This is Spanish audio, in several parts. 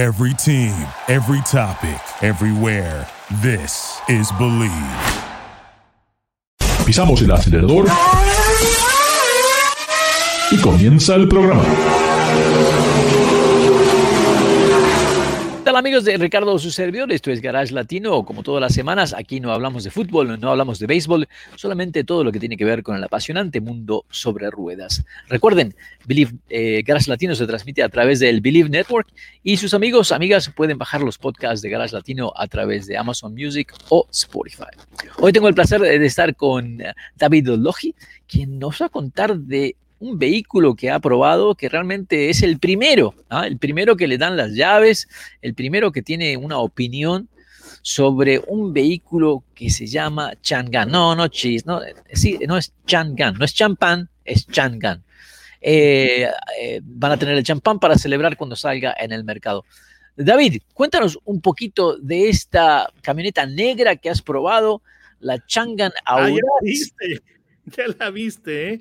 Every team, every topic, everywhere. This is Believe. Pisamos el acelerador y comienza el programa. Amigos de Ricardo, su servidor? Esto es Garage Latino. Como todas las semanas, aquí no hablamos de fútbol, no hablamos de béisbol, solamente todo lo que tiene que ver con el apasionante mundo sobre ruedas. Recuerden, Believe, eh, Garage Latino se transmite a través del Believe Network y sus amigos, amigas pueden bajar los podcasts de Garage Latino a través de Amazon Music o Spotify. Hoy tengo el placer de estar con David Logi, quien nos va a contar de un vehículo que ha probado que realmente es el primero, ¿ah? el primero que le dan las llaves, el primero que tiene una opinión sobre un vehículo que se llama Chang'an. No, no chis, no, sí, no es Chang'an, no es champán, es Chang'an. Eh, eh, van a tener el champán para celebrar cuando salga en el mercado. David, cuéntanos un poquito de esta camioneta negra que has probado, la Chang'an Aura. ya la viste, ¿eh?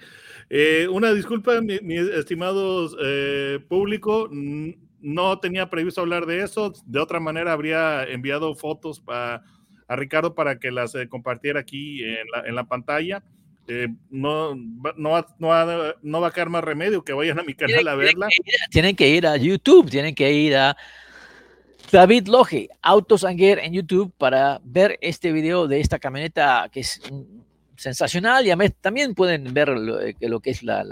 Eh, una disculpa, mi, mi estimado eh, público, no tenía previsto hablar de eso. De otra manera, habría enviado fotos a Ricardo para que las compartiera aquí en la, pantalla. no, no, no, no, va a quedar más remedio que vayan a mi canal a verla. Tienen que, ir, a YouTube, tienen que ir a David Loge, Autosanger en YouTube para ver este video de esta camioneta que es sensacional y también pueden ver eh, lo, que es la,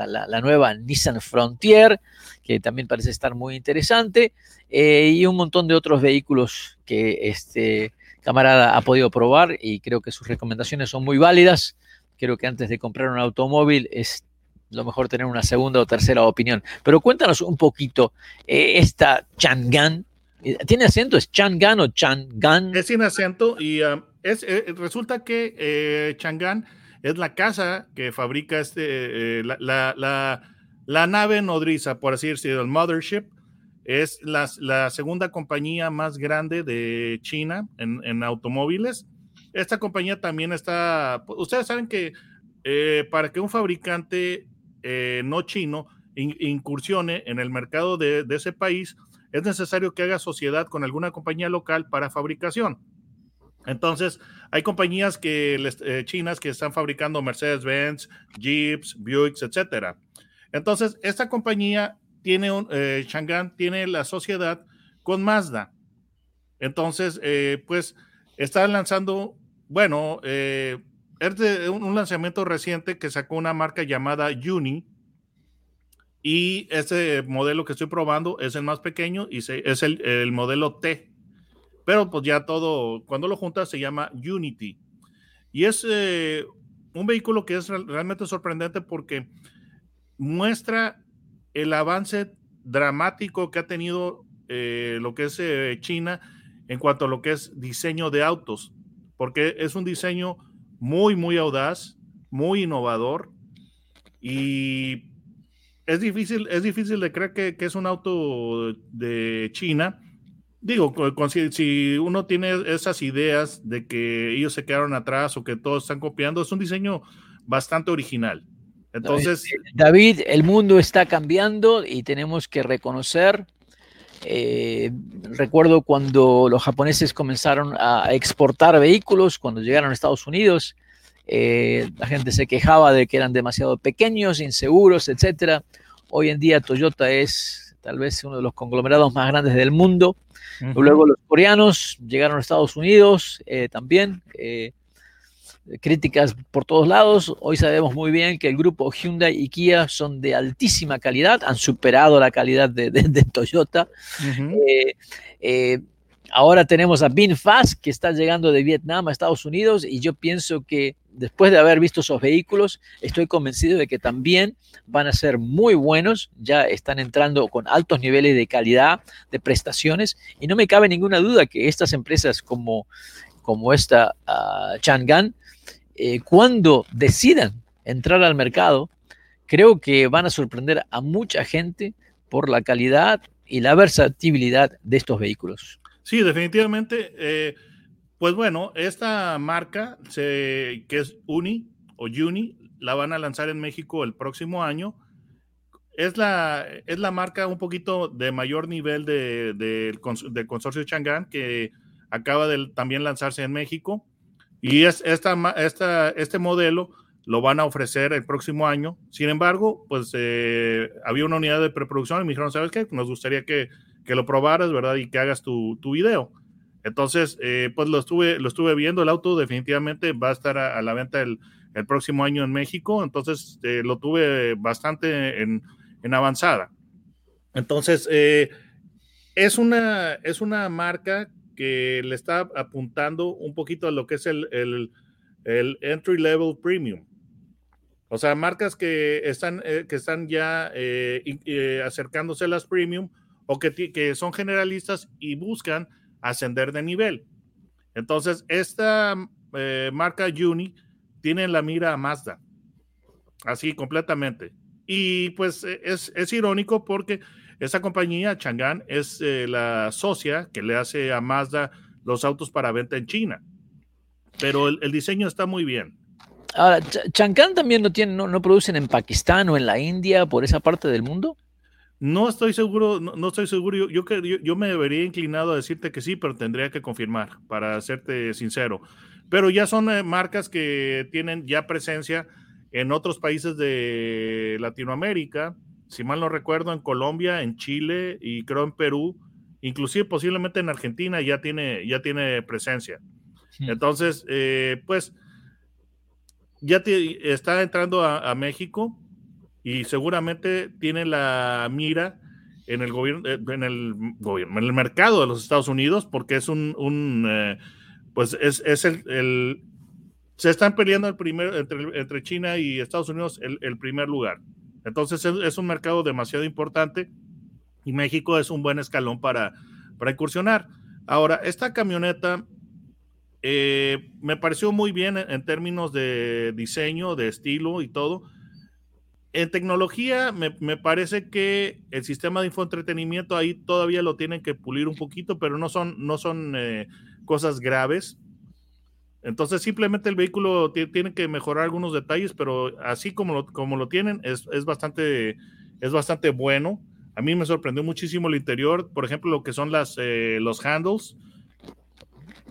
nueva Nissan Frontier, que también parece estar muy interesante, eh, y un montón de otros vehículos que este camarada ha podido probar y creo que sus recomendaciones son muy válidas. Creo que antes de comprar un automóvil es lo mejor tener una segunda o tercera opinión. Pero cuéntanos un poquito, eh, esta Chang'an, ¿tiene acento? ¿Es Chang'an o Chang'an? Es sin acento y um, es, resulta que Chang'an es la casa que fabrica este, eh, la, nave nodriza, por así decirlo, el mothership. Es la, segunda compañía más grande de China en, automóviles. Esta compañía también está, ustedes saben que eh, para que un fabricante eh, no chino incursione en el mercado de ese país, es necesario que haga sociedad con alguna compañía local para fabricación. Entonces, hay compañías que, eh, chinas que están fabricando Mercedes-Benz, Jeeps, Buicks, etcétera. Entonces, esta compañía tiene un, eh, tiene la sociedad con Mazda. Entonces, eh, pues, está lanzando, bueno, es de un, lanzamiento reciente que sacó una marca llamada Uni. Y ese modelo que estoy probando es el más pequeño y es el, el modelo T pero pues ya todo, cuando lo juntas se llama Unity. Y es eh, un vehículo que es realmente sorprendente porque muestra el avance dramático que ha tenido eh, lo que es eh, China en cuanto a lo que es diseño de autos, porque es un diseño muy, muy audaz, muy innovador y es difícil, es difícil de creer que, que es un auto de China digo, si, uno tiene esas ideas de que ellos se quedaron atrás o que todos están copiando, es un diseño bastante original. Entonces, David, el mundo está cambiando y tenemos que reconocer. Eh, recuerdo cuando los japoneses comenzaron a exportar vehículos, cuando llegaron a Estados Unidos, eh, la gente se quejaba de que eran demasiado pequeños, inseguros, etc. Hoy en día Toyota es tal vez uno de los conglomerados más grandes del mundo Luego los coreanos llegaron a Estados Unidos eh, también. Eh, críticas por todos lados. Hoy sabemos muy bien que el grupo Hyundai y Kia son de altísima calidad, han superado la calidad de, Toyota. Eh, ahora tenemos a Fast que está llegando de Vietnam a Estados Unidos y yo pienso que después de haber visto esos vehículos, estoy convencido de que también van a ser muy buenos, ya están entrando con altos niveles de calidad, de prestaciones, y no me cabe ninguna duda que estas empresas como, como esta uh, Chang'an, eh, cuando decidan entrar al mercado, creo que van a sorprender a mucha gente por la calidad y la versatilidad de estos vehículos. Sí, definitivamente. Eh, pues bueno, esta marca que es Uni o Uni, la van a lanzar en México el próximo año. es la, es la marca un poquito de mayor nivel de, del consorcio Chang'an que acaba de también lanzarse en México. Y es esta, esta, este modelo lo van a ofrecer el próximo año. Sin embargo, pues eh, había una unidad de preproducción y me dijeron, ¿sabes qué? Nos gustaría que, que lo probaras, ¿verdad? Y que hagas tu, tu video. Entonces, eh, pues lo estuve, lo estuve viendo. El auto definitivamente va a estar a, la venta el, el, próximo año en México. Entonces, eh, lo tuve bastante en, en avanzada. Entonces, es, una, es una marca que le está apuntando un poquito a lo que es el, el, entry level premium. O sea, marcas que están, eh, que están ya eh, eh, acercándose a las premium o que, que, son generalistas y buscan ascender de nivel. Entonces, esta marca Uni tiene la mira a Mazda. Así completamente. Y pues es, es irónico porque esa compañía, Chang'an, es la socia que le hace a Mazda los autos para venta en China. Pero el diseño está muy bien. Ahora, ¿Chancán también no, tiene, no, producen en Pakistán o en la India, por esa parte del mundo? No estoy seguro, no, estoy seguro. Yo, yo, yo, me debería inclinado a decirte que sí, pero tendría que confirmar, para serte sincero. Pero ya son eh, marcas que tienen ya presencia en otros países de Latinoamérica, si mal no recuerdo, en Colombia, en Chile y creo en Perú, inclusive posiblemente en Argentina ya tiene, ya tiene presencia. Entonces, eh, pues ya está entrando a, México y seguramente tiene la mira en el gobierno, eh, en el gobierno, en el mercado de los Estados Unidos, porque es un, eh, pues es, es el, se están peleando el primer, entre, entre China y Estados Unidos el, primer lugar. Entonces es, un mercado demasiado importante y México es un buen escalón para, para incursionar. Ahora, esta camioneta eh, me pareció muy bien en, términos de diseño, de estilo y todo. En tecnología, me, parece que el sistema de infoentretenimiento ahí todavía lo tienen que pulir un poquito, pero no son, no son eh, cosas graves. Entonces, simplemente el vehículo tiene que mejorar algunos detalles, pero así como lo, como lo tienen, es, bastante, es bastante bueno. A mí me sorprendió muchísimo el interior, por ejemplo, lo que son las, eh, los handles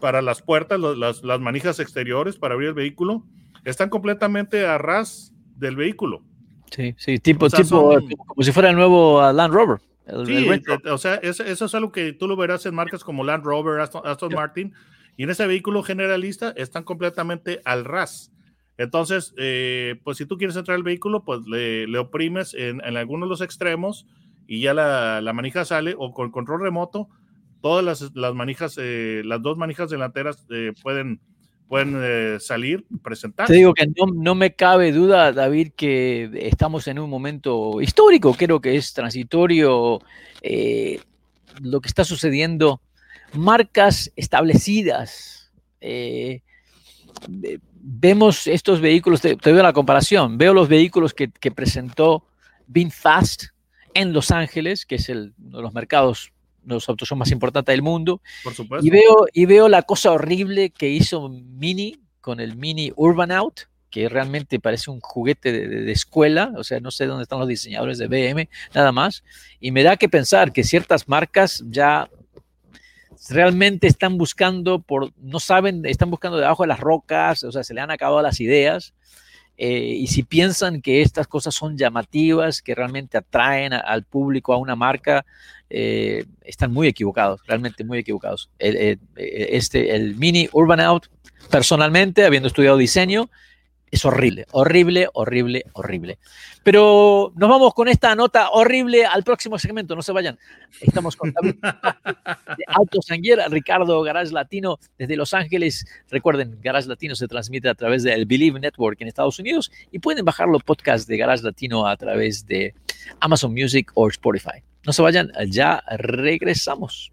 para las puertas, las, las, manijas exteriores para abrir el vehículo, están completamente a ras del vehículo. Sí, sí, tipo, tipo, como si fuera el nuevo uh, Land Rover. sí, eh, o sea, eso, es algo que tú lo verás en marcas como Land Rover, Aston, Martin, y en ese vehículo generalista están completamente al ras. Entonces, eh, pues si tú quieres entrar al vehículo, pues le, le oprimes en, en, algunos de los extremos y ya la, la manija sale o con control remoto todas las, las manijas, eh, las dos manijas delanteras eh, pueden, pueden eh, salir, presentar. Te digo que no, no, me cabe duda, David, que estamos en un momento histórico, creo que es transitorio lo que está sucediendo. Marcas establecidas. vemos estos vehículos, te, te, la comparación, veo los vehículos que, que presentó VinFast en Los Ángeles, que es el, uno de los mercados los autos son más importantes del mundo. Por supuesto. Y veo, y veo la cosa horrible que hizo Mini con el Mini Urban Out, que realmente parece un juguete de, escuela, o sea, no sé dónde están los diseñadores de BM, nada más. Y me da que pensar que ciertas marcas ya realmente están buscando por, no saben, están buscando debajo de las rocas, o sea, se le han acabado las ideas. Eh, y si piensan que estas cosas son llamativas, que realmente atraen al público a una marca, eh, están muy equivocados, realmente muy equivocados. Eh, este, el Mini Urban Out, personalmente, habiendo estudiado diseño, es horrible, horrible, horrible, horrible. Pero nos vamos con esta nota horrible al próximo segmento, no se vayan. Estamos con David de Alto Sanguera, Ricardo Garage Latino desde Los Ángeles. Recuerden, Garage Latino se transmite a través del Believe Network en Estados Unidos y pueden bajar los podcasts de Garage Latino a través de Amazon Music o Spotify. No se vayan, ya regresamos.